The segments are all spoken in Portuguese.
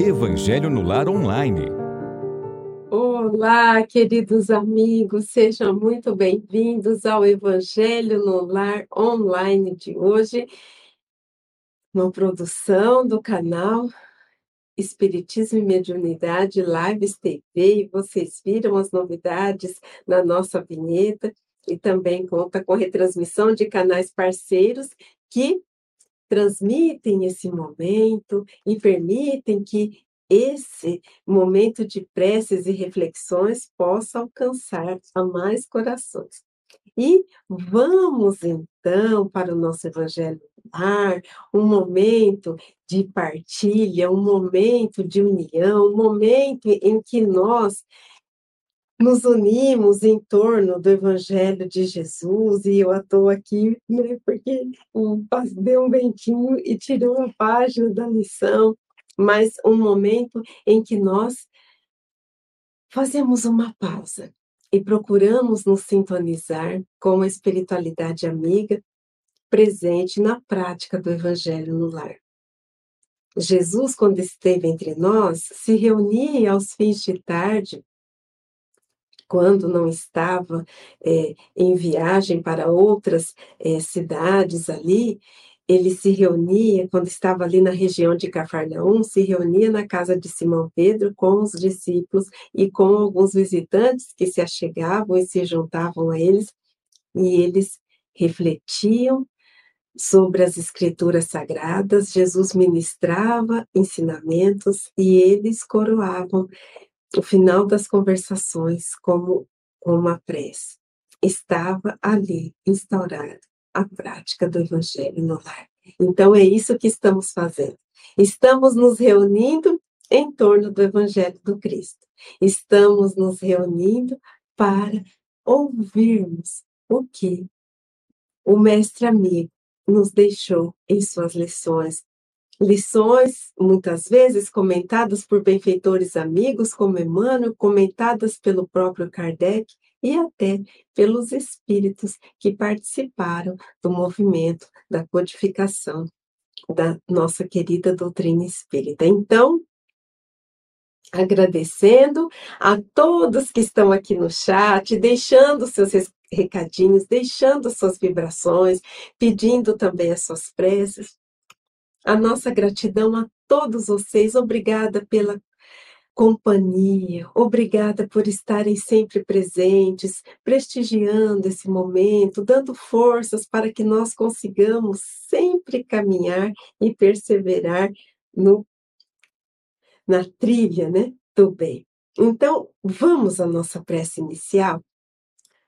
Evangelho no Lar Online. Olá, queridos amigos, sejam muito bem-vindos ao Evangelho no Lar Online de hoje, uma produção do canal Espiritismo e Mediunidade Lives TV, vocês viram as novidades na nossa vinheta, e também conta com retransmissão de canais parceiros que transmitem esse momento e permitem que esse momento de preces e reflexões possa alcançar a mais corações. E vamos então para o nosso Evangelho lar, um momento de partilha, um momento de união, um momento em que nós nos unimos em torno do Evangelho de Jesus, e eu estou aqui, né, porque deu um ventinho e tirou a página da lição, mas um momento em que nós fazemos uma pausa e procuramos nos sintonizar com a espiritualidade amiga presente na prática do Evangelho no lar. Jesus, quando esteve entre nós, se reunia aos fins de tarde quando não estava é, em viagem para outras é, cidades ali, ele se reunia, quando estava ali na região de Cafarnaum, se reunia na casa de Simão Pedro com os discípulos e com alguns visitantes que se achegavam e se juntavam a eles, e eles refletiam sobre as escrituras sagradas, Jesus ministrava ensinamentos e eles coroavam o final das conversações como uma prece. Estava ali instaurada a prática do Evangelho no lar. Então, é isso que estamos fazendo. Estamos nos reunindo em torno do Evangelho do Cristo. Estamos nos reunindo para ouvirmos o que o Mestre Amigo nos deixou em suas lições lições, muitas vezes comentadas por benfeitores amigos como Emmanuel, comentadas pelo próprio Kardec e até pelos espíritos que participaram do movimento da codificação da nossa querida doutrina espírita. Então, agradecendo a todos que estão aqui no chat, deixando seus recadinhos, deixando suas vibrações, pedindo também as suas preces a nossa gratidão a todos vocês. Obrigada pela companhia, obrigada por estarem sempre presentes, prestigiando esse momento, dando forças para que nós consigamos sempre caminhar e perseverar no na trilha, né, do bem. Então, vamos à nossa prece inicial,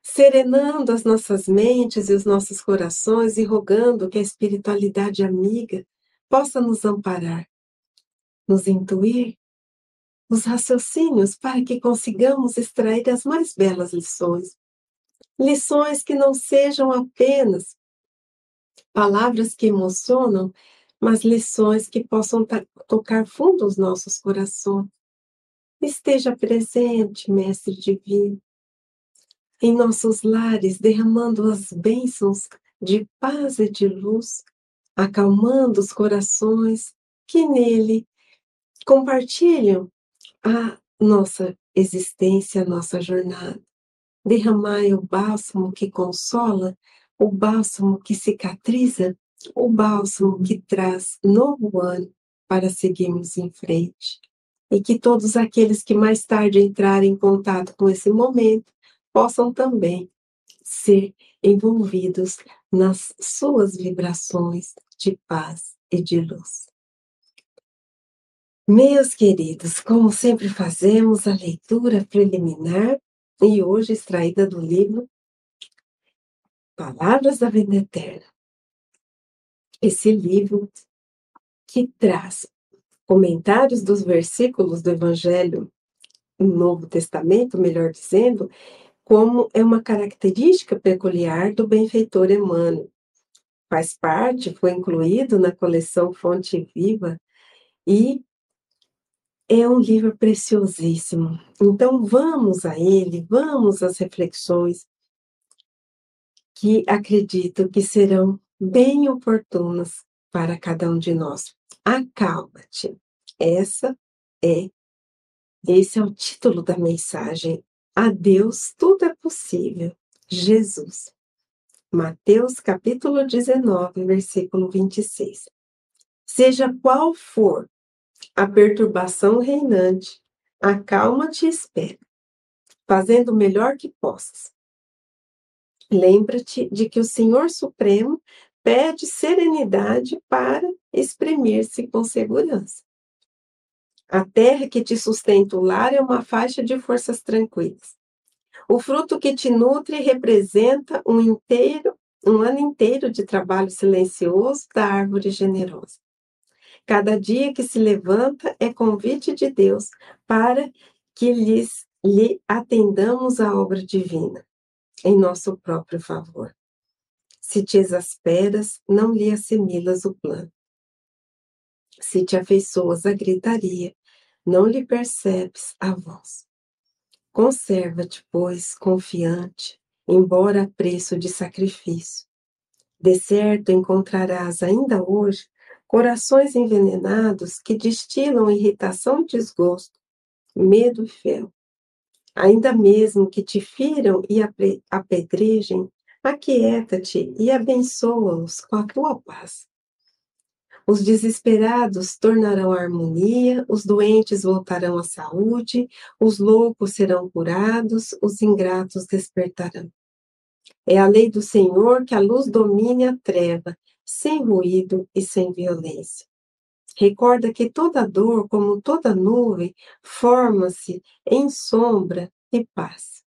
serenando as nossas mentes e os nossos corações e rogando que a espiritualidade amiga possa nos amparar, nos intuir os raciocínios para que consigamos extrair as mais belas lições. Lições que não sejam apenas palavras que emocionam, mas lições que possam tocar fundo os nossos corações. Esteja presente, Mestre Divino, em nossos lares, derramando as bênçãos de paz e de luz acalmando os corações que nele compartilham a nossa existência, a nossa jornada. Derramai o bálsamo que consola, o bálsamo que cicatriza, o bálsamo que traz novo ano para seguirmos em frente. E que todos aqueles que mais tarde entrarem em contato com esse momento possam também ser envolvidos nas suas vibrações de paz e de luz. Meus queridos, como sempre fazemos a leitura preliminar e hoje extraída do livro Palavras da Vida Eterna. Esse livro que traz comentários dos versículos do Evangelho no Novo Testamento, melhor dizendo, como é uma característica peculiar do benfeitor Emmanuel. Faz parte, foi incluído na coleção Fonte Viva e é um livro preciosíssimo. Então vamos a ele, vamos às reflexões que acredito que serão bem oportunas para cada um de nós. Acalma-te. Essa é, esse é o título da mensagem, a Deus tudo é possível, Jesus. Mateus capítulo 19, versículo 26. Seja qual for a perturbação reinante, acalma-te e espera, fazendo o melhor que possas. Lembra-te de que o Senhor Supremo pede serenidade para exprimir-se com segurança. A terra que te sustenta o lar é uma faixa de forças tranquilas. O fruto que te nutre representa um inteiro, um ano inteiro de trabalho silencioso da árvore generosa. Cada dia que se levanta é convite de Deus para que lhes, lhe atendamos a obra divina em nosso próprio favor. Se te exasperas, não lhe assimilas o plano. Se te afeiçoas à gritaria, não lhe percebes a voz. Conserva-te, pois, confiante, embora a preço de sacrifício. De certo encontrarás ainda hoje corações envenenados que destilam irritação desgosto, medo e fel ainda mesmo que te firam e apedrejem, aquieta-te e abençoa-os com a tua paz. Os desesperados tornarão a harmonia, os doentes voltarão à saúde, os loucos serão curados, os ingratos despertarão. É a lei do Senhor que a luz domine a treva, sem ruído e sem violência. Recorda que toda dor, como toda nuvem, forma-se em sombra e paz.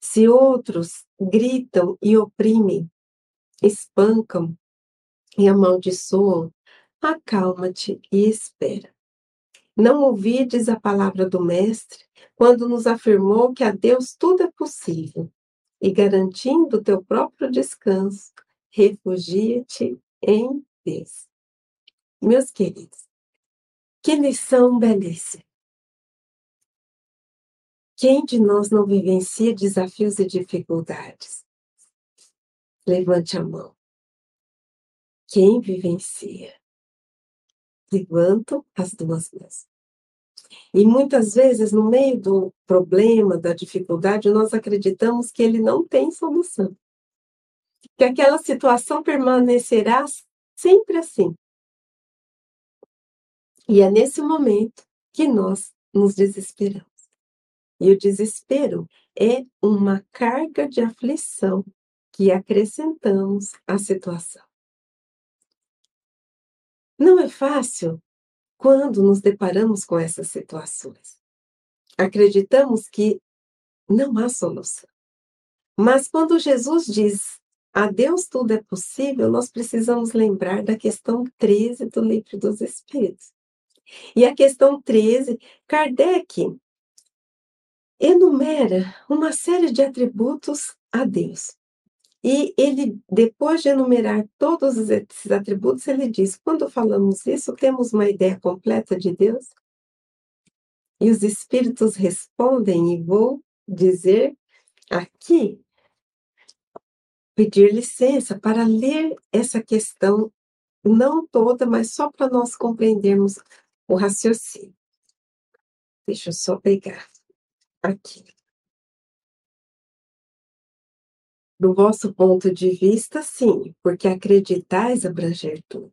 Se outros gritam e oprimem, espancam e amaldiçoam, acalma-te e espera. Não ouvides a palavra do Mestre quando nos afirmou que a Deus tudo é possível, e garantindo teu próprio descanso, refugia-te em Deus. Meus queridos, que lição belíssima! Quem de nós não vivencia desafios e dificuldades? Levante a mão. Quem vivencia? Levanto as duas mãos. E muitas vezes, no meio do problema, da dificuldade, nós acreditamos que ele não tem solução. Que aquela situação permanecerá sempre assim. E é nesse momento que nós nos desesperamos. E o desespero é uma carga de aflição que acrescentamos à situação. Não é fácil quando nos deparamos com essas situações. Acreditamos que não há solução. Mas quando Jesus diz a Deus tudo é possível, nós precisamos lembrar da questão 13 do Livro dos Espíritos. E a questão 13, Kardec enumera uma série de atributos a Deus. E ele, depois de enumerar todos esses atributos, ele diz: quando falamos isso, temos uma ideia completa de Deus? E os espíritos respondem, e vou dizer aqui, pedir licença para ler essa questão, não toda, mas só para nós compreendermos o raciocínio. Deixa eu só pegar aqui. Do vosso ponto de vista, sim, porque acreditais abranger tudo.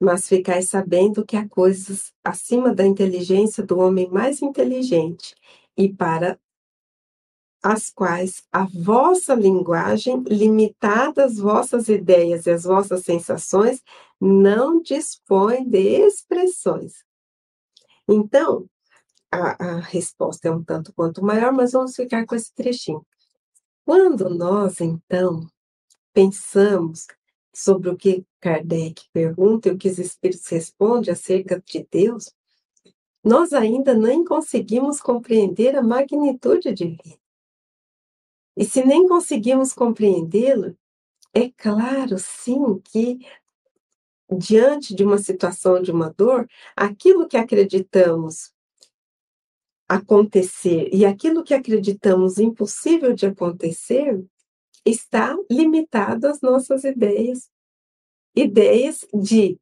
Mas ficais sabendo que há coisas acima da inteligência do homem mais inteligente, e para as quais a vossa linguagem, limitada às vossas ideias e às vossas sensações, não dispõe de expressões. Então, a, a resposta é um tanto quanto maior, mas vamos ficar com esse trechinho. Quando nós, então, pensamos sobre o que Kardec pergunta e o que os espíritos respondem acerca de Deus, nós ainda nem conseguimos compreender a magnitude divina. E se nem conseguimos compreendê-lo, é claro, sim, que diante de uma situação de uma dor, aquilo que acreditamos acontecer e aquilo que acreditamos impossível de acontecer está limitado às nossas ideias. Ideias de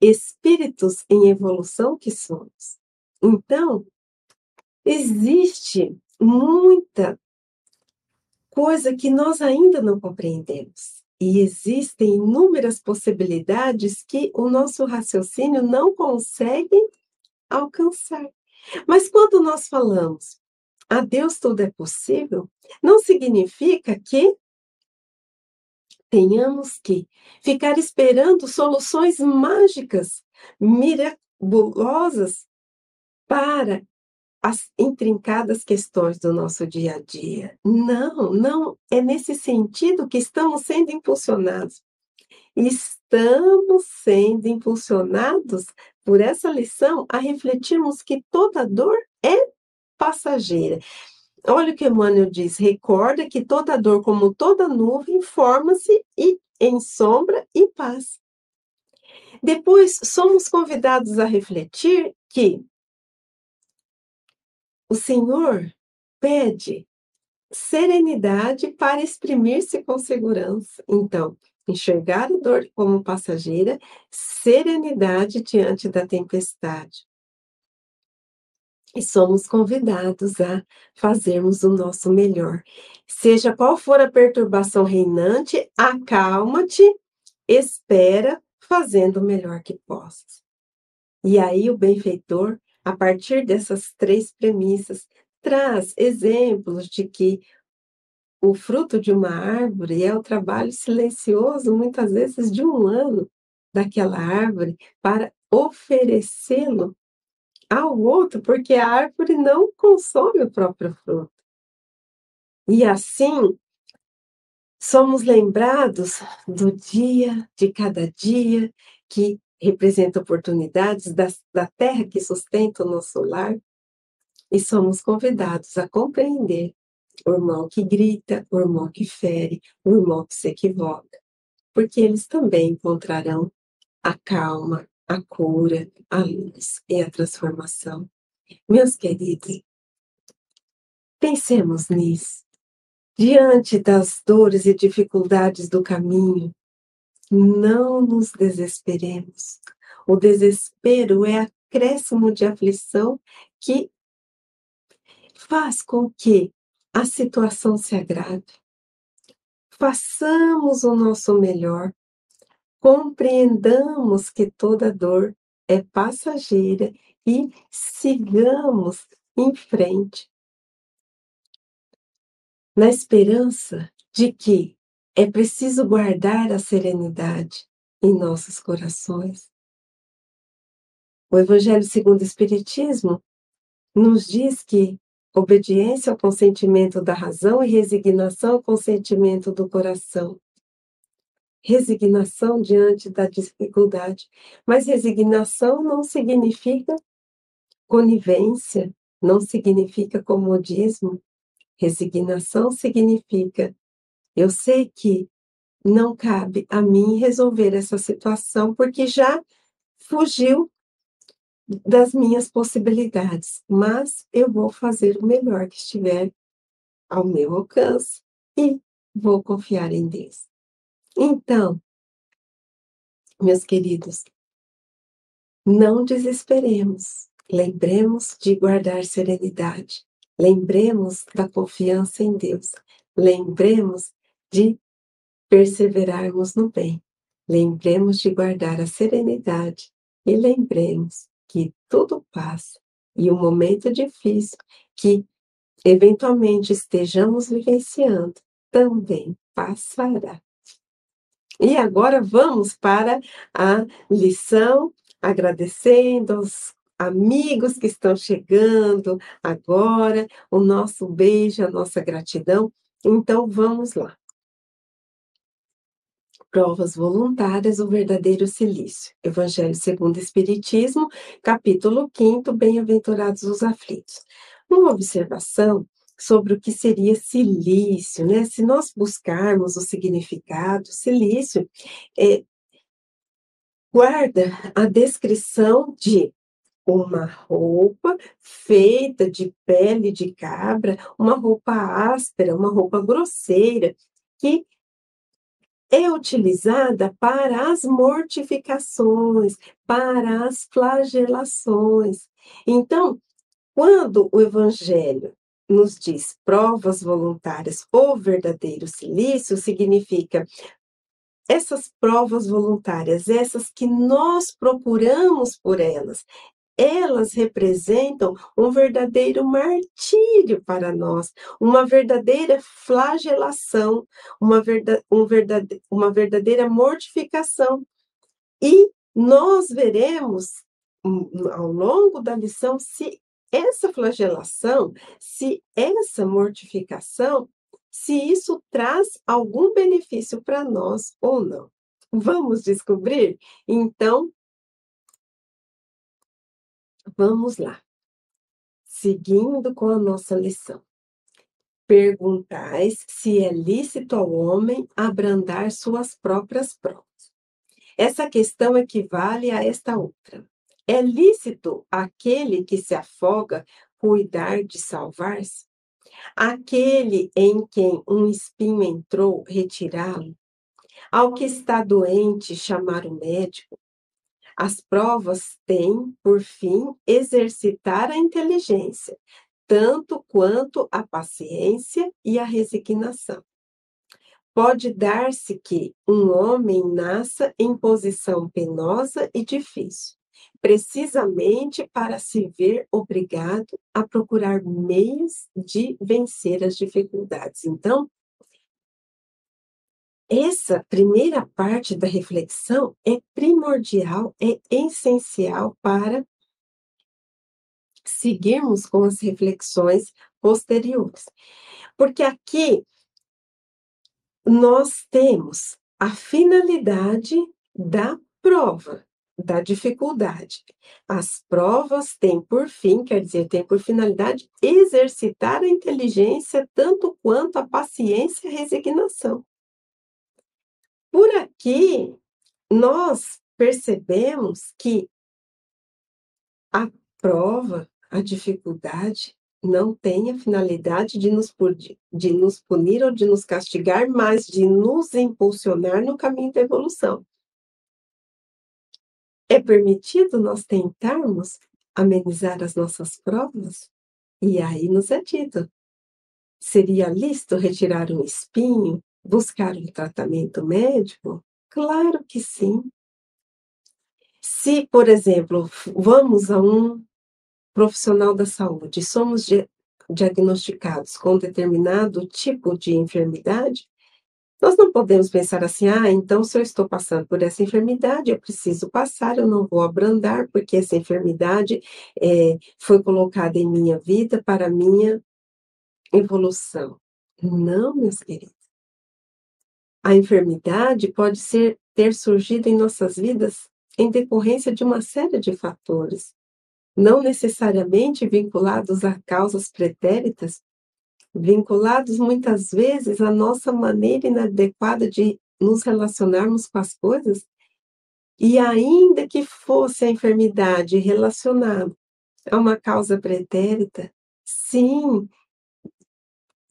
espíritos em evolução que somos. Então, existe muita coisa que nós ainda não compreendemos. E existem inúmeras possibilidades que o nosso raciocínio não consegue alcançar. Mas quando nós falamos a Deus tudo é possível, não significa que tenhamos que ficar esperando soluções mágicas, miraculosas para as intrincadas questões do nosso dia a dia. Não, não é nesse sentido que estamos sendo impulsionados. Estamos sendo impulsionados por essa lição a refletirmos que toda dor é passageira. Olha o que Emmanuel diz: recorda que toda dor, como toda nuvem, forma-se e em sombra e paz. Depois, somos convidados a refletir que o Senhor pede serenidade para exprimir-se com segurança. Então, enxergar a dor como passageira, serenidade diante da tempestade. E somos convidados a fazermos o nosso melhor. Seja qual for a perturbação reinante, acalma-te, espera, fazendo o melhor que possas. E aí o benfeitor a partir dessas três premissas, traz exemplos de que o fruto de uma árvore é o trabalho silencioso, muitas vezes de um ano, daquela árvore, para oferecê-lo ao outro, porque a árvore não consome o próprio fruto. E assim, somos lembrados do dia, de cada dia, que representa oportunidades da, da terra que sustenta o nosso lar, e somos convidados a compreender o irmão que grita, o irmão que fere, o irmão que se equivoca, porque eles também encontrarão a calma, a cura, a luz e a transformação. Meus queridos, pensemos nisso. Diante das dores e dificuldades do caminho, não nos desesperemos. O desespero é acréscimo de aflição que faz com que a situação se agrave. Façamos o nosso melhor, compreendamos que toda dor é passageira e sigamos em frente, na esperança de que é preciso guardar a serenidade em nossos corações. O Evangelho segundo o Espiritismo nos diz que obediência ao consentimento da razão e resignação ao consentimento do coração. Resignação diante da dificuldade. Mas resignação não significa conivência, não significa comodismo. Resignação significa eu sei que não cabe a mim resolver essa situação, porque já fugiu das minhas possibilidades, mas eu vou fazer o melhor que estiver ao meu alcance e vou confiar em Deus. Então, meus queridos, não desesperemos, lembremos de guardar serenidade, lembremos da confiança em Deus, lembremos de perseverarmos no bem. Lembremos de guardar a serenidade e lembremos que tudo passa e o momento difícil que eventualmente estejamos vivenciando também passará. E agora vamos para a lição, agradecendo aos amigos que estão chegando agora, o nosso beijo, a nossa gratidão. Então vamos lá. Provas voluntárias, o verdadeiro silício. Evangelho segundo o Espiritismo, capítulo 5, Bem-aventurados os aflitos. Uma observação sobre o que seria silício, né? Se nós buscarmos o significado, silício é, guarda a descrição de uma roupa feita de pele de cabra, uma roupa áspera, uma roupa grosseira, que é utilizada para as mortificações, para as flagelações. Então, quando o Evangelho nos diz provas voluntárias ou verdadeiro silício, significa essas provas voluntárias, essas que nós procuramos por elas, elas representam um verdadeiro martírio para nós, uma verdadeira flagelação, uma, verda, um verdade, uma verdadeira mortificação. E nós veremos hum, ao longo da lição se essa flagelação, se essa mortificação, se isso traz algum benefício para nós ou não. Vamos descobrir? Então, Vamos lá. Seguindo com a nossa lição. Perguntais se é lícito ao homem abrandar suas próprias provas. Essa questão equivale a esta outra. É lícito aquele que se afoga cuidar de salvar-se? Aquele em quem um espinho entrou, retirá-lo? Ao que está doente, chamar o médico? As provas têm, por fim, exercitar a inteligência, tanto quanto a paciência e a resignação. Pode dar-se que um homem nasça em posição penosa e difícil, precisamente para se ver obrigado a procurar meios de vencer as dificuldades. Então, essa primeira parte da reflexão é primordial, é essencial para seguirmos com as reflexões posteriores. Porque aqui nós temos a finalidade da prova, da dificuldade. As provas têm por fim, quer dizer, têm por finalidade exercitar a inteligência tanto quanto a paciência e a resignação. Por aqui, nós percebemos que a prova, a dificuldade, não tem a finalidade de nos, de nos punir ou de nos castigar, mas de nos impulsionar no caminho da evolução. É permitido nós tentarmos amenizar as nossas provas? E aí nos é dito: seria lícito retirar um espinho, buscar um tratamento médico? Claro que sim. Se, por exemplo, vamos a um profissional da saúde, somos diagnosticados com determinado tipo de enfermidade, nós não podemos pensar assim, ah, então se eu estou passando por essa enfermidade, eu preciso passar, eu não vou abrandar, porque essa enfermidade é, foi colocada em minha vida para minha evolução. Não, meus queridos. A enfermidade pode ser, ter surgido em nossas vidas em decorrência de uma série de fatores, não necessariamente vinculados a causas pretéritas, vinculados muitas vezes à nossa maneira inadequada de nos relacionarmos com as coisas, e ainda que fosse a enfermidade relacionada a uma causa pretérita, sim,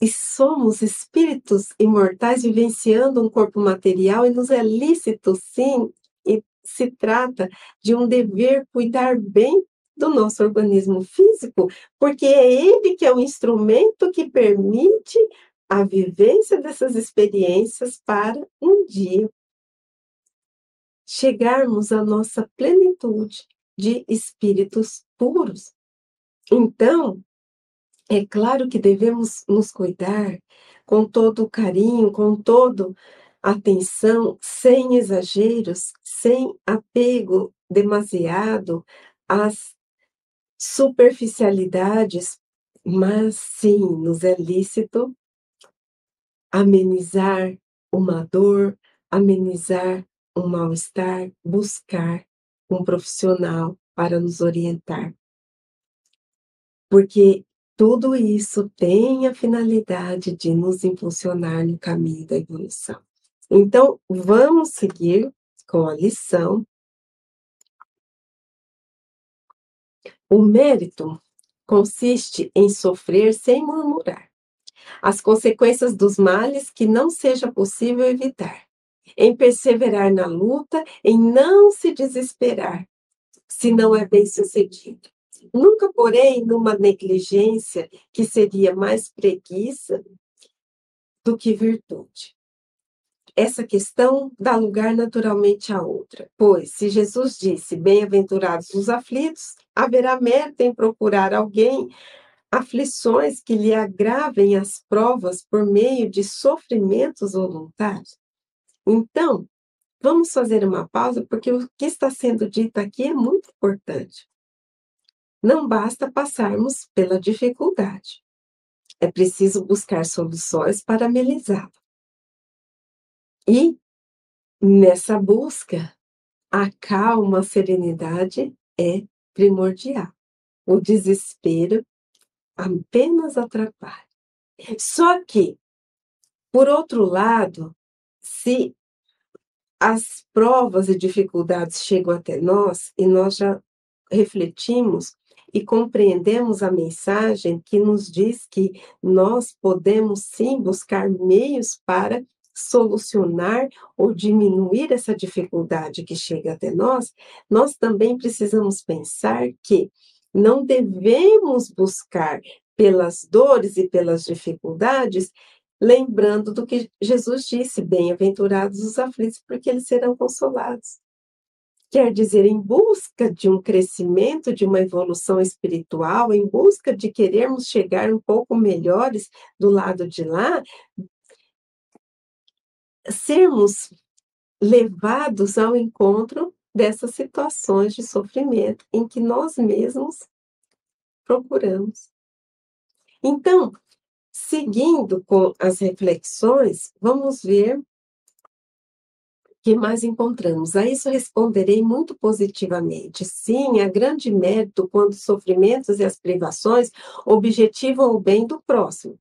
e somos espíritos imortais vivenciando um corpo material e nos é lícito, sim, e se trata de um dever cuidar bem do nosso organismo físico, porque é ele que é o instrumento que permite a vivência dessas experiências para um dia chegarmos à nossa plenitude de espíritos puros. Então, é claro que devemos nos cuidar com todo o carinho, com toda atenção, sem exageros, sem apego demasiado às superficialidades, mas sim, nos é lícito amenizar uma dor, amenizar um mal-estar, buscar um profissional para nos orientar. Porque tudo isso tem a finalidade de nos impulsionar no caminho da evolução. Então, vamos seguir com a lição. O mérito consiste em sofrer sem murmurar as consequências dos males que não seja possível evitar, em perseverar na luta, em não se desesperar, se não é bem sucedido. Nunca, porém, numa negligência que seria mais preguiça do que virtude. Essa questão dá lugar naturalmente à outra, pois se Jesus disse: Bem-aventurados os aflitos, haverá mérito em procurar alguém aflições que lhe agravem as provas por meio de sofrimentos voluntários. Então, vamos fazer uma pausa, porque o que está sendo dito aqui é muito importante. Não basta passarmos pela dificuldade. É preciso buscar soluções para amenizá-la. E, nessa busca, a calma, a serenidade é primordial. O desespero apenas atrapalha. Só que, por outro lado, se as provas e dificuldades chegam até nós e nós já refletimos e compreendemos a mensagem que nos diz que nós podemos sim buscar meios para solucionar ou diminuir essa dificuldade que chega até nós, nós também precisamos pensar que não devemos buscar pelas dores e pelas dificuldades, lembrando do que Jesus disse: bem-aventurados os aflitos, porque eles serão consolados. Quer dizer, em busca de um crescimento, de uma evolução espiritual, em busca de querermos chegar um pouco melhores do lado de lá, sermos levados ao encontro dessas situações de sofrimento em que nós mesmos procuramos. Então, seguindo com as reflexões, vamos ver que mais encontramos? A isso responderei muito positivamente. Sim, há grande mérito quando os sofrimentos e as privações objetivam o bem do próximo,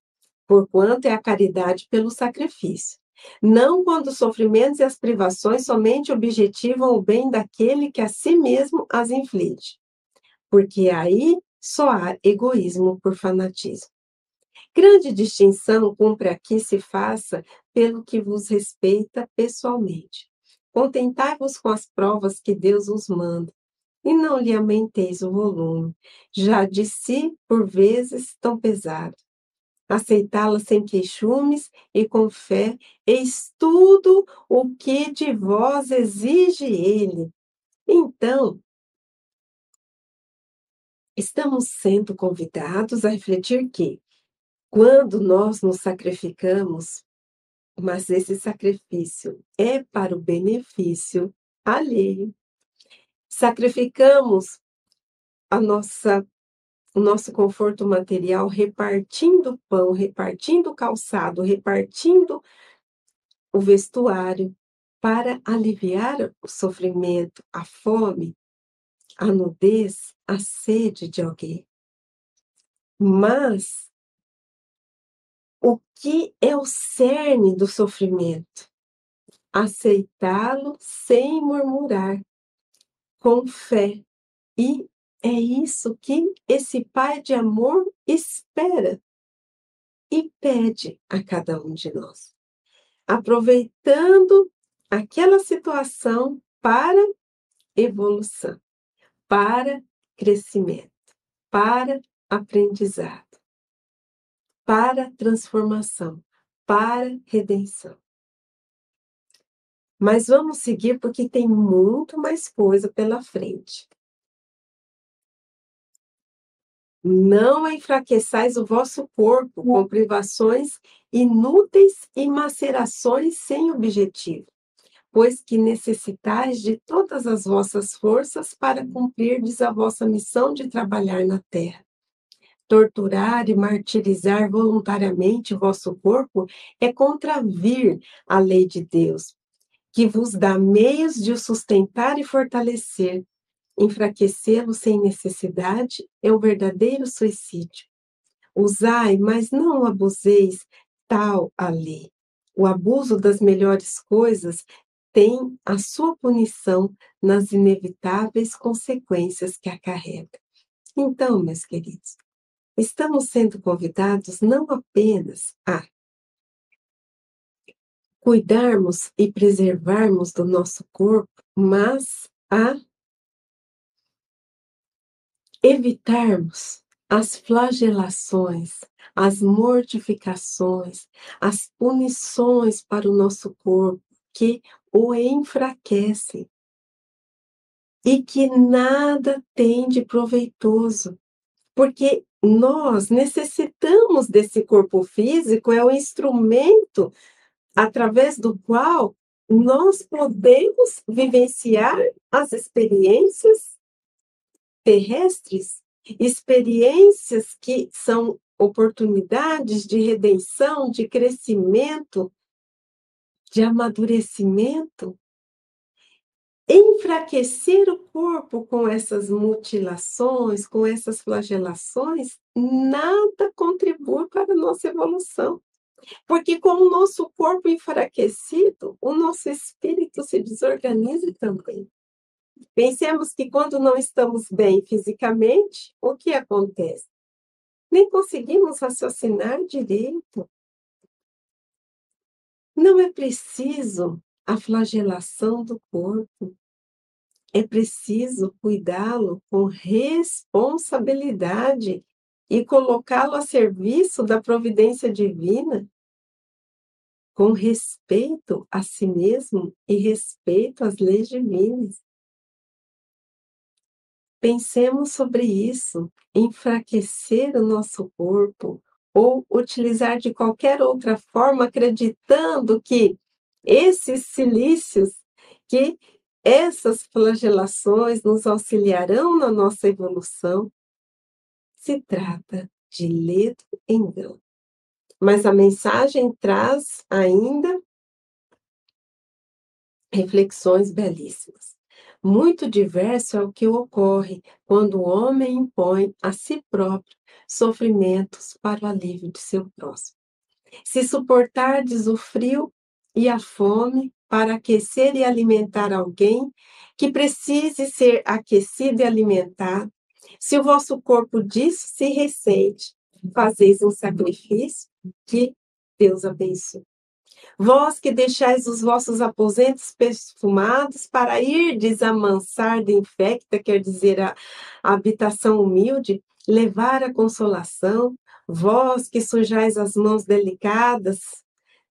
porquanto é a caridade pelo sacrifício. Não quando os sofrimentos e as privações somente objetivam o bem daquele que a si mesmo as inflige, porque aí só há egoísmo por fanatismo. Grande distinção cumpre aqui se faça pelo que vos respeita pessoalmente. Contentai-vos com as provas que Deus os manda, e não lhe aumenteis o volume, já de si, por vezes, tão pesado. Aceitá-la sem queixumes e com fé, eis tudo o que de vós exige ele. Então, estamos sendo convidados a refletir que, quando nós nos sacrificamos mas esse sacrifício é para o benefício alheio. Sacrificamos a nossa o nosso conforto material repartindo pão, repartindo calçado, repartindo o vestuário para aliviar o sofrimento, a fome, a nudez, a sede de alguém. Mas o que é o cerne do sofrimento? Aceitá-lo sem murmurar, com fé. E é isso que esse Pai de amor espera e pede a cada um de nós. Aproveitando aquela situação para evolução, para crescimento, para aprendizado para transformação, para redenção. Mas vamos seguir porque tem muito mais coisa pela frente. Não enfraqueçais o vosso corpo com privações inúteis e macerações sem objetivo, pois que necessitais de todas as vossas forças para cumprirdes a vossa missão de trabalhar na terra torturar e martirizar voluntariamente o vosso corpo é contravir a lei de Deus, que vos dá meios de o sustentar e fortalecer. Enfraquecê-lo sem necessidade é o verdadeiro suicídio. Usai, mas não abuseis tal a lei. O abuso das melhores coisas tem a sua punição nas inevitáveis consequências que acarreta. Então, meus queridos, estamos sendo convidados não apenas a cuidarmos e preservarmos do nosso corpo, mas a evitarmos as flagelações, as mortificações, as punições para o nosso corpo que o enfraquecem e que nada tem de proveitoso, porque nós necessitamos desse corpo físico, é o instrumento através do qual nós podemos vivenciar as experiências terrestres, experiências que são oportunidades de redenção, de crescimento, de amadurecimento. Enfraquecer o corpo com essas mutilações, com essas flagelações, nada contribui para a nossa evolução. Porque com o nosso corpo enfraquecido, o nosso espírito se desorganiza também. Pensemos que quando não estamos bem fisicamente, o que acontece? Nem conseguimos raciocinar direito. Não é preciso a flagelação do corpo. É preciso cuidá-lo com responsabilidade e colocá-lo a serviço da providência divina com respeito a si mesmo e respeito às leis divinas. Pensemos sobre isso, enfraquecer o nosso corpo ou utilizar de qualquer outra forma, acreditando que esses silícios, que essas flagelações nos auxiliarão na nossa evolução, se trata de ledo engano. Mas a mensagem traz ainda reflexões belíssimas. Muito diverso é o que ocorre quando o homem impõe a si próprio sofrimentos para o alívio de seu próximo. Se suportardes o frio e a fome para aquecer e alimentar alguém que precise ser aquecido e alimentado, se o vosso corpo disso se ressente, fazeis um sacrifício, que Deus abençoe. Vós que deixais os vossos aposentos perfumados para ir desamansar de infecta, quer dizer, a habitação humilde, levar a consolação, vós que sujais as mãos delicadas,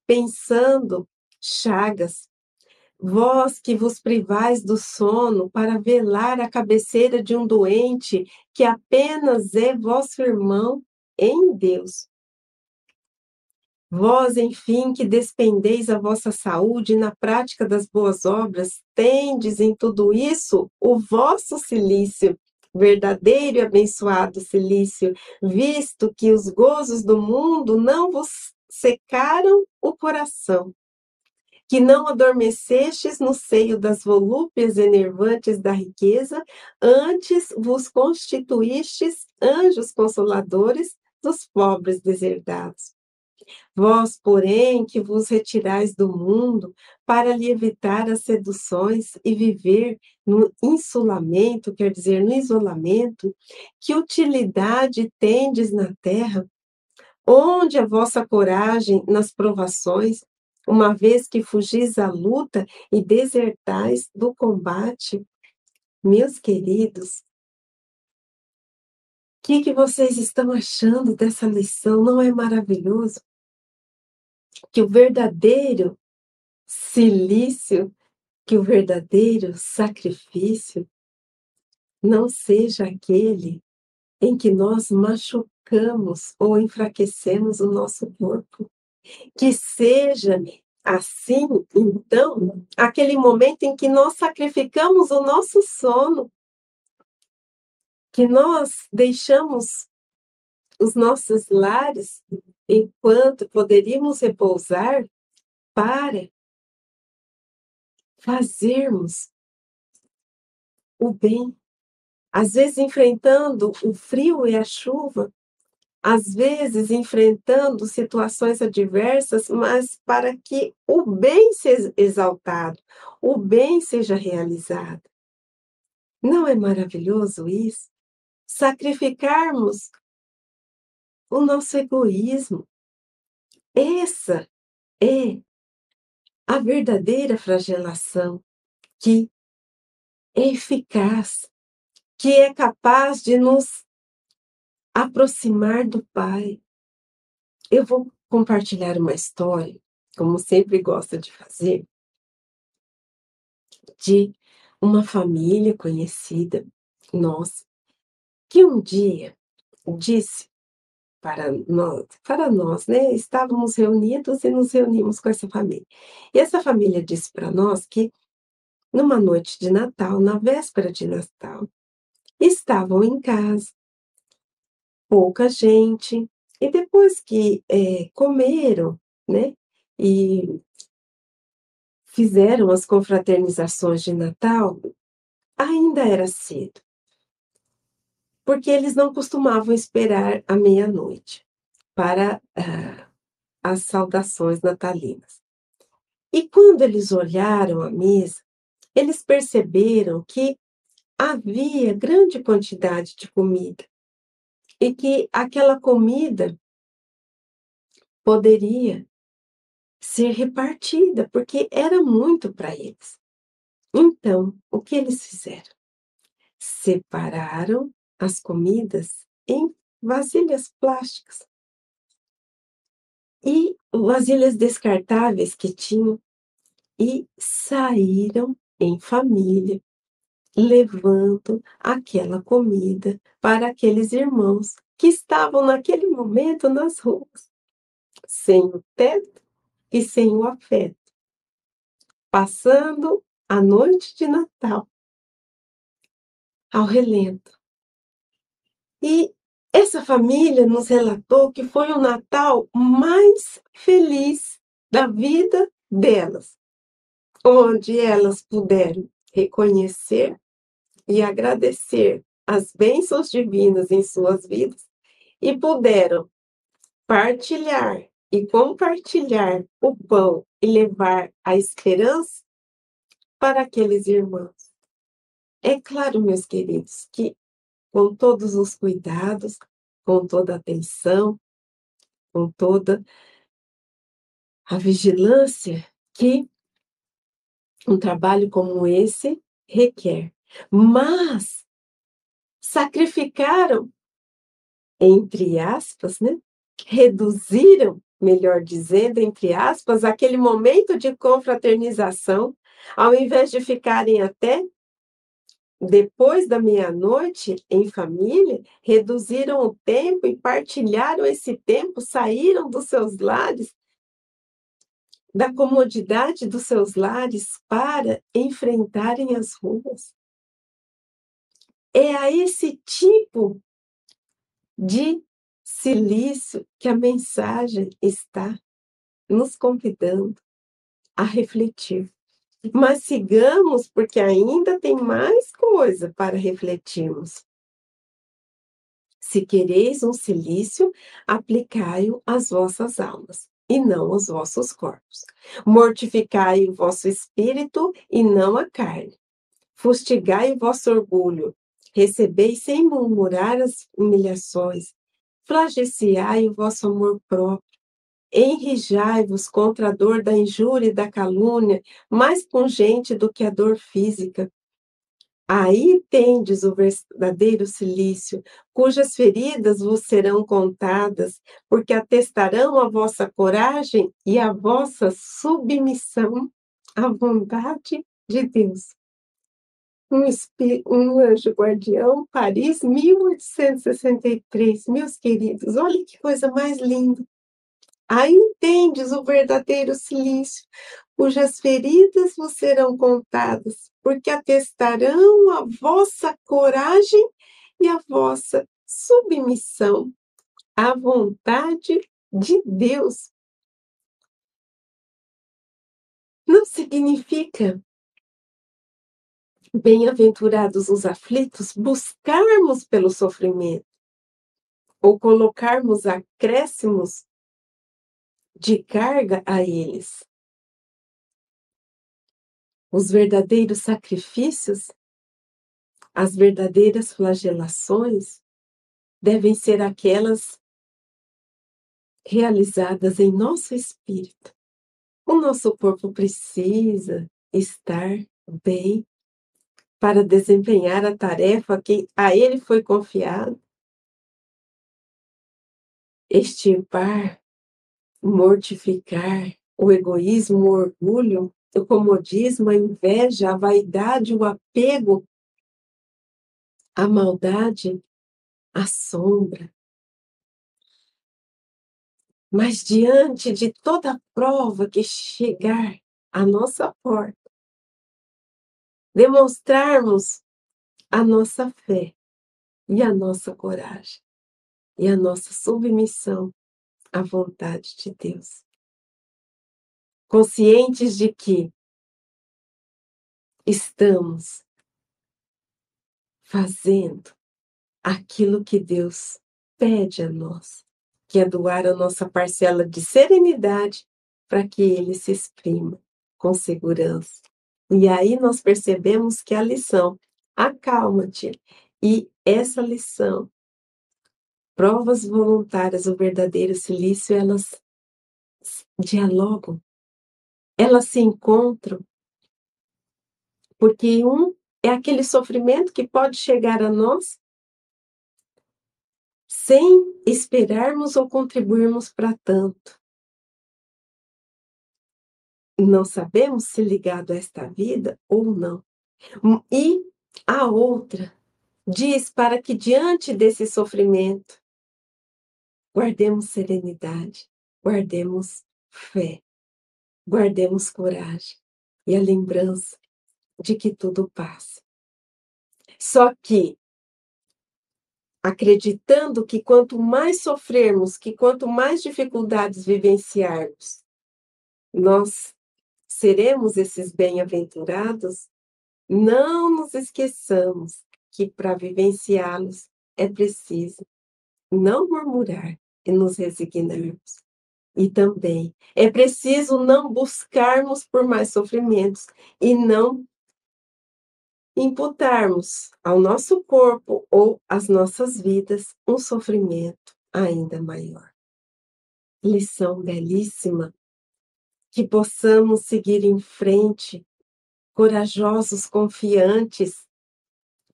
pensando chagas, vós que vos privais do sono para velar a cabeceira de um doente que apenas é vosso irmão em Deus. Vós, enfim, que despendeis a vossa saúde na prática das boas obras, tendes em tudo isso o vosso silício, verdadeiro e abençoado silício, visto que os gozos do mundo não vos secaram o coração, que não adormecestes no seio das volúpias enervantes da riqueza, antes vos constituístes anjos consoladores dos pobres deserdados. Vós, porém, que vos retirais do mundo para lhe evitar as seduções e viver no insulamento, quer dizer, no isolamento, que utilidade tendes na terra? Onde a vossa coragem nas provações, uma vez que fugis à luta e desertais do combate? Meus queridos, o que, que vocês estão achando dessa lição? Não é maravilhoso? Que o verdadeiro silício, que o verdadeiro sacrifício não seja aquele em que nós machucamos ou enfraquecemos o nosso corpo. Que seja assim, então, aquele momento em que nós sacrificamos o nosso sono, que nós deixamos os nossos lares enquanto poderíamos repousar para fazermos o bem. Às vezes enfrentando o frio e a chuva, às vezes enfrentando situações adversas, mas para que o bem seja exaltado, o bem seja realizado. Não é maravilhoso isso? sacrificarmos o nosso egoísmo. Essa é a verdadeira flagelação, que é eficaz, que é capaz de nos aproximar do Pai. Eu vou compartilhar uma história, como sempre gosto de fazer, de uma família conhecida nossa, que um dia disse para nós, para nós, né? Estávamos reunidos e nos reunimos com essa família. E essa família disse para nós que numa noite de Natal, na véspera de Natal, estavam em casa, pouca gente, e depois que é, comeram, né, e fizeram as confraternizações de Natal, ainda era cedo, porque eles não costumavam esperar a meia-noite para ah, as saudações natalinas. E quando eles olharam a mesa, eles perceberam que havia grande quantidade de comida e que aquela comida poderia ser repartida, porque era muito para eles. Então, o que eles fizeram? Separaram as comidas em vasilhas plásticas e vasilhas descartáveis que tinham e saíram em família, levando aquela comida para aqueles irmãos que estavam naquele momento nas ruas, sem o teto e sem o afeto, passando a noite de Natal ao relento. E essa família nos relatou que foi o Natal mais feliz da vida delas onde elas puderam reconhecer e agradecer as bênçãos divinas em suas vidas e puderam partilhar e compartilhar o pão e levar a esperança para aqueles irmãos. É claro, meus queridos, que com todos os cuidados, com toda a atenção, com toda a vigilância que um trabalho como esse requer. Mas sacrificaram, entre aspas, né? reduziram, melhor dizendo, entre aspas, aquele momento de confraternização, ao invés de ficarem até depois da meia-noite em família, reduziram o tempo e partilharam esse tempo, saíram dos seus lares da comodidade dos seus lares para enfrentarem as ruas. É a esse tipo de silício que a mensagem está nos convidando a refletir. Mas sigamos, porque ainda tem mais coisa para refletirmos. Se quereis um silício, aplicai-o às vossas almas e não os vossos corpos. Mortificai o vosso espírito e não a carne. Fustigai o vosso orgulho. Recebei sem murmurar as humilhações. Flageciai o vosso amor próprio. Enrijai-vos contra a dor da injúria e da calúnia, mais pungente do que a dor física. Aí tendes o verdadeiro silício, cujas feridas vos serão contadas, porque atestarão a vossa coragem e a vossa submissão à vontade de Deus. Um, um anjo guardião, Paris, 1863. Meus queridos, olha que coisa mais linda. Aí entendes o verdadeiro silício, cujas feridas vos serão contadas, porque atestarão a vossa coragem e a vossa submissão à vontade de Deus. Não significa, bem-aventurados os aflitos, buscarmos pelo sofrimento ou colocarmos acréscimos de carga a eles os verdadeiros sacrifícios, as verdadeiras flagelações devem ser aquelas realizadas em nosso espírito. O nosso corpo precisa estar bem para desempenhar a tarefa que a ele foi confiada. Extirpar, mortificar o egoísmo, o orgulho, o comodismo, a inveja, a vaidade, o apego, a maldade, a sombra. Mas diante de toda prova que chegar à nossa porta, demonstrarmos a nossa fé e a nossa coragem e a nossa submissão à vontade de Deus conscientes de que estamos fazendo aquilo que Deus pede a nós, que é doar a nossa parcela de serenidade para que ele se exprima com segurança. E aí nós percebemos que a lição, acalma-te, e essa lição, provas voluntárias, o verdadeiro silício, elas dialogam elas se encontram porque um é aquele sofrimento que pode chegar a nós sem esperarmos ou contribuirmos para tanto. Não sabemos se ligado a esta vida ou não. E a outra diz para que diante desse sofrimento guardemos serenidade, guardemos fé guardemos coragem e a lembrança de que tudo passa. Só que, acreditando que quanto mais sofrermos, que quanto mais dificuldades vivenciarmos, nós seremos esses bem-aventurados, não nos esqueçamos que para vivenciá-los é preciso não murmurar e nos resignarmos. E também é preciso não buscarmos por mais sofrimentos e não imputarmos ao nosso corpo ou às nossas vidas um sofrimento ainda maior. Lição belíssima, que possamos seguir em frente, corajosos, confiantes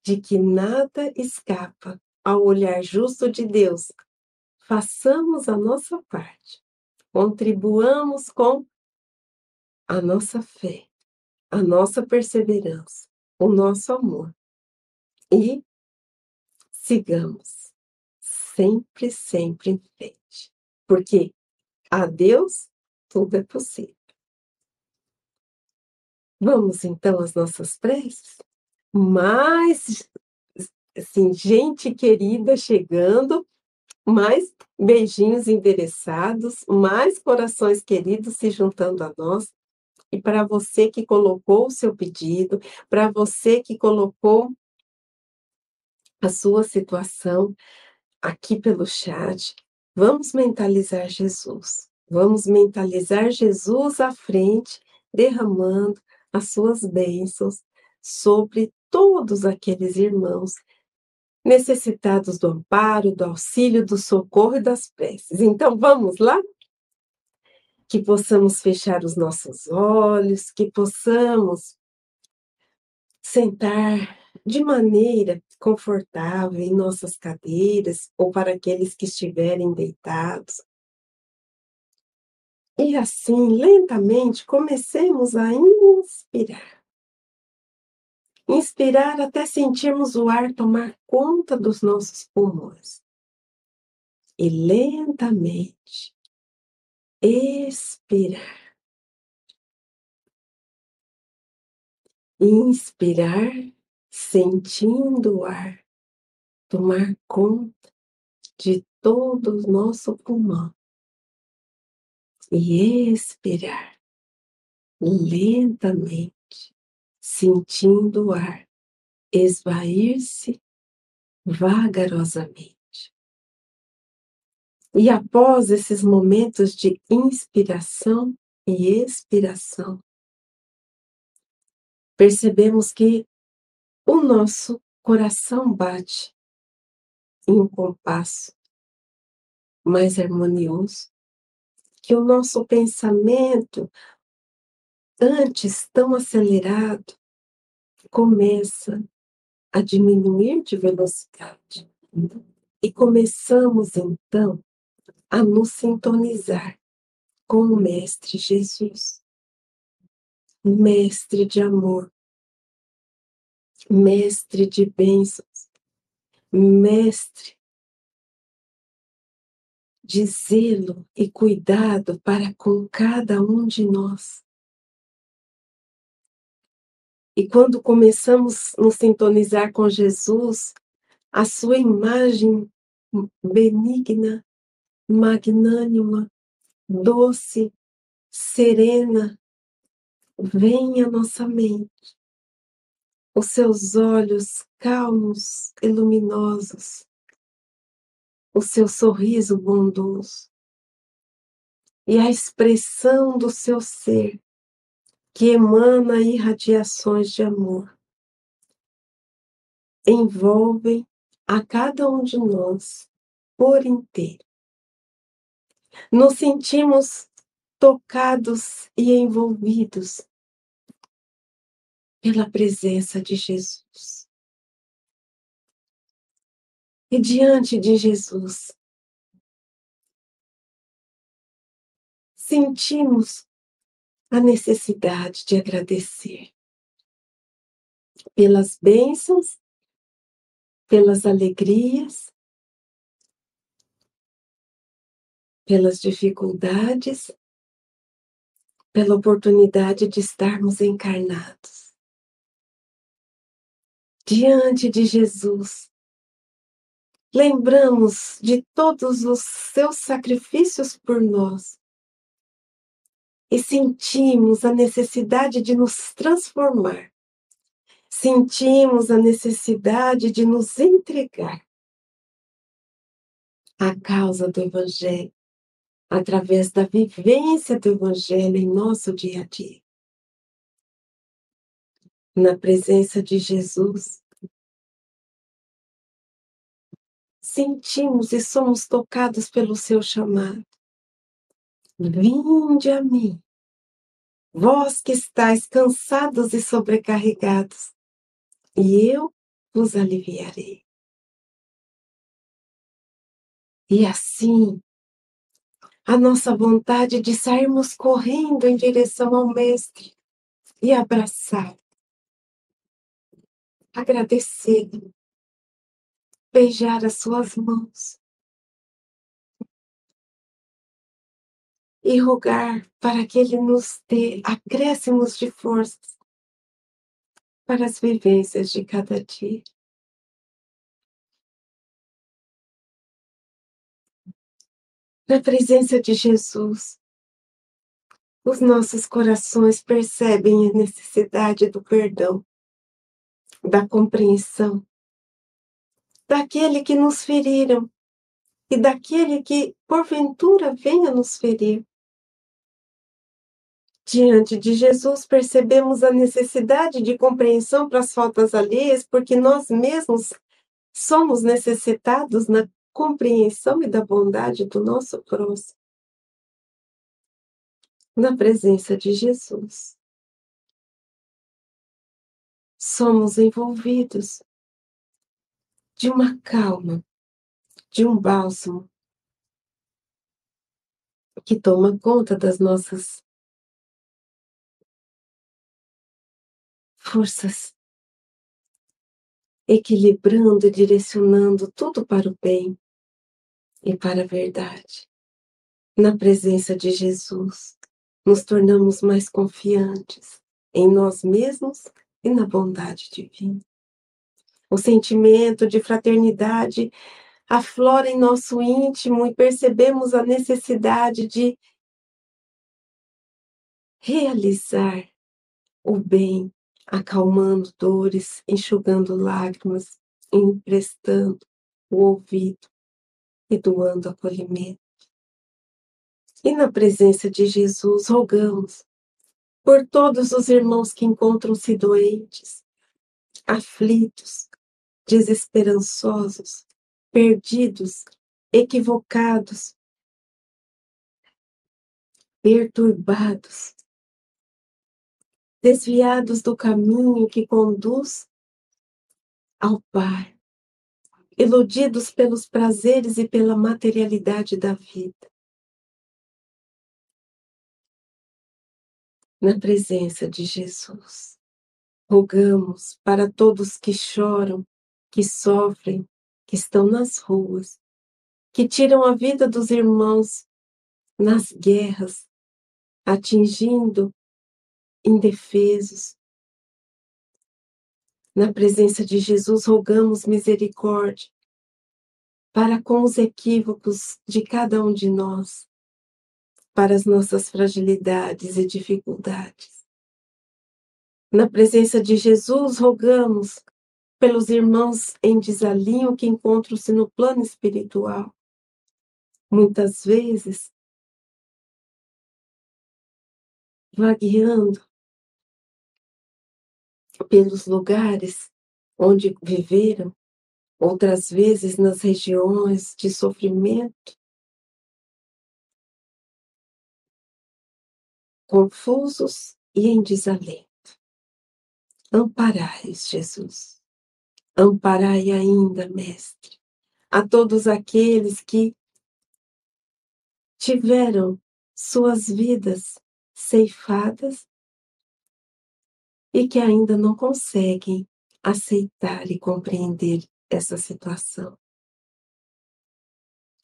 de que nada escapa ao olhar justo de Deus. Façamos a nossa parte contribuamos com a nossa fé, a nossa perseverança, o nosso amor e sigamos sempre, sempre em frente, porque a Deus tudo é possível. Vamos então às nossas preces? Mais, assim, gente querida chegando, mais beijinhos endereçados, mais corações queridos se juntando a nós. E para você que colocou o seu pedido, para você que colocou a sua situação aqui pelo chat, vamos mentalizar Jesus. Vamos mentalizar Jesus à frente, derramando as suas bênçãos sobre todos aqueles irmãos necessitados do amparo, do auxílio, do socorro e das preces. Então, vamos lá? Que possamos fechar os nossos olhos, que possamos sentar de maneira confortável em nossas cadeiras ou para aqueles que estiverem deitados. E assim, lentamente, comecemos a inspirar. Inspirar até sentirmos o ar tomar conta dos nossos pulmões. E lentamente expirar. Inspirar, sentindo o ar tomar conta de todo o nosso pulmão. E expirar lentamente sentindo o ar esvair-se vagarosamente. E após esses momentos de inspiração e expiração, percebemos que o nosso coração bate em um compasso mais harmonioso, que o nosso pensamento antes tão acelerado, começa a diminuir de velocidade. E começamos então a nos sintonizar com o Mestre Jesus, Mestre de amor, Mestre de bênçãos, Mestre de zelo e cuidado para com cada um de nós. E quando começamos a nos sintonizar com Jesus, a sua imagem benigna, magnânima, doce, serena, vem à nossa mente. Os seus olhos calmos e luminosos, o seu sorriso bondoso e a expressão do seu ser que emana irradiações de amor, envolvem a cada um de nós por inteiro. Nos sentimos tocados e envolvidos pela presença de Jesus. E diante de Jesus, sentimos a necessidade de agradecer pelas bênçãos, pelas alegrias, pelas dificuldades, pela oportunidade de estarmos encarnados. Diante de Jesus, lembramos de todos os seus sacrifícios por nós e sentimos a necessidade de nos transformar, sentimos a necessidade de nos entregar à causa do Evangelho, através da vivência do Evangelho em nosso dia a dia. Na presença de Jesus, sentimos e somos tocados pelo seu chamado. Vinde a mim, vós que estáis cansados e sobrecarregados, e eu vos aliviarei. E assim, a nossa vontade de sairmos correndo em direção ao Mestre e abraçar, agradecer, beijar as suas mãos, e rogar para que Ele nos dê acréscimos de forças para as vivências de cada dia. Na presença de Jesus, os nossos corações percebem a necessidade do perdão, da compreensão, daquele que nos feriram e daquele que porventura venha nos ferir. Diante de Jesus, percebemos a necessidade de compreensão para as faltas alheias, porque nós mesmos somos necessitados na compreensão e da bondade do nosso próximo. Na presença de Jesus, somos envolvidos de uma calma, de um bálsamo que toma conta das nossas forças, equilibrando e direcionando tudo para o bem e para a verdade. Na presença de Jesus, nos tornamos mais confiantes em nós mesmos e na bondade divina. O sentimento de fraternidade aflora em nosso íntimo e percebemos a necessidade de realizar o bem acalmando dores, enxugando lágrimas, emprestando o ouvido e doando acolhimento. E na presença de Jesus, rogamos por todos os irmãos que encontram-se doentes, aflitos, desesperançosos, perdidos, equivocados, perturbados, desviados do caminho que conduz ao Pai, iludidos pelos prazeres e pela materialidade da vida. Na presença de Jesus, rogamos para todos que choram, que sofrem, que estão nas ruas, que tiram a vida dos irmãos nas guerras, atingindo indefesos. Na presença de Jesus, rogamos misericórdia para com os equívocos de cada um de nós, para as nossas fragilidades e dificuldades. Na presença de Jesus, rogamos pelos irmãos em desalinho que encontram-se no plano espiritual. Muitas vezes, vagueando pelos lugares onde viveram, outras vezes nas regiões de sofrimento, confusos e em desalento. Amparai, Jesus. Amparai ainda, Mestre, a todos aqueles que tiveram suas vidas ceifadas e que ainda não conseguem aceitar e compreender essa situação.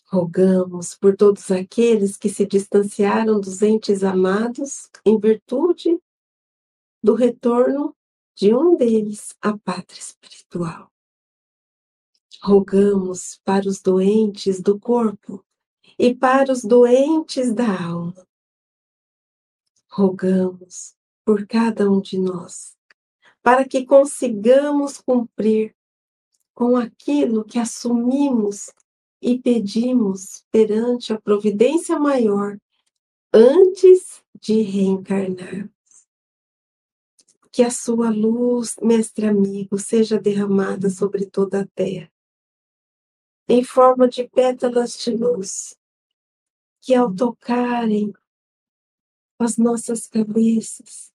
Rogamos por todos aqueles que se distanciaram dos entes amados em virtude do retorno de um deles à pátria espiritual. Rogamos para os doentes do corpo e para os doentes da alma. Rogamos por cada um de nós, para que consigamos cumprir com aquilo que assumimos e pedimos perante a providência maior antes de reencarnar. Que a sua luz, mestre amigo, seja derramada sobre toda a terra, em forma de pétalas de luz, que ao tocarem as nossas cabeças,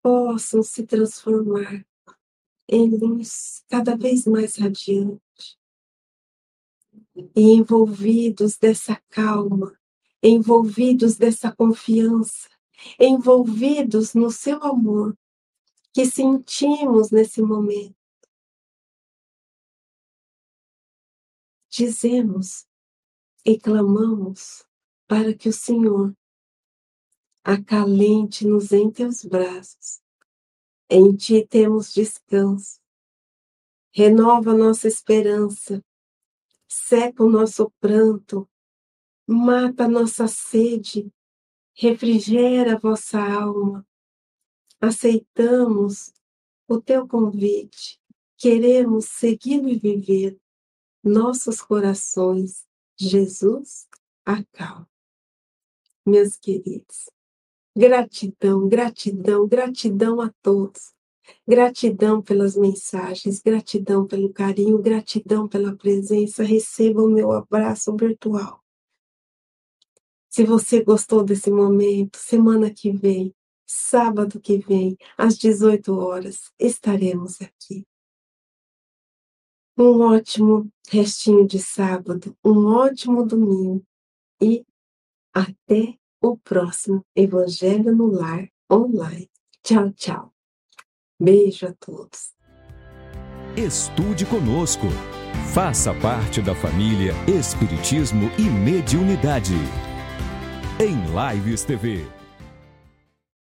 possam se transformar em luz cada vez mais radiante. E envolvidos dessa calma, envolvidos dessa confiança, envolvidos no seu amor que sentimos nesse momento. Dizemos e clamamos para que o Senhor acalente-nos em teus braços. Em ti temos descanso. Renova nossa esperança, seca o nosso pranto, mata nossa sede, refrigera a vossa alma. Aceitamos o teu convite, queremos segui-lo e viver. Nossos corações, Jesus, acalma. Meus queridos, Gratidão, gratidão, gratidão a todos. Gratidão pelas mensagens, gratidão pelo carinho, gratidão pela presença. Receba o meu abraço virtual. Se você gostou desse momento, semana que vem, sábado que vem, às 18 horas, estaremos aqui. Um ótimo restinho de sábado, um ótimo domingo e até o próximo Evangelho no Lar online. Tchau, tchau. Beijo a todos. Estude conosco. Faça parte da família Espiritismo e Mediunidade. Em Lives TV.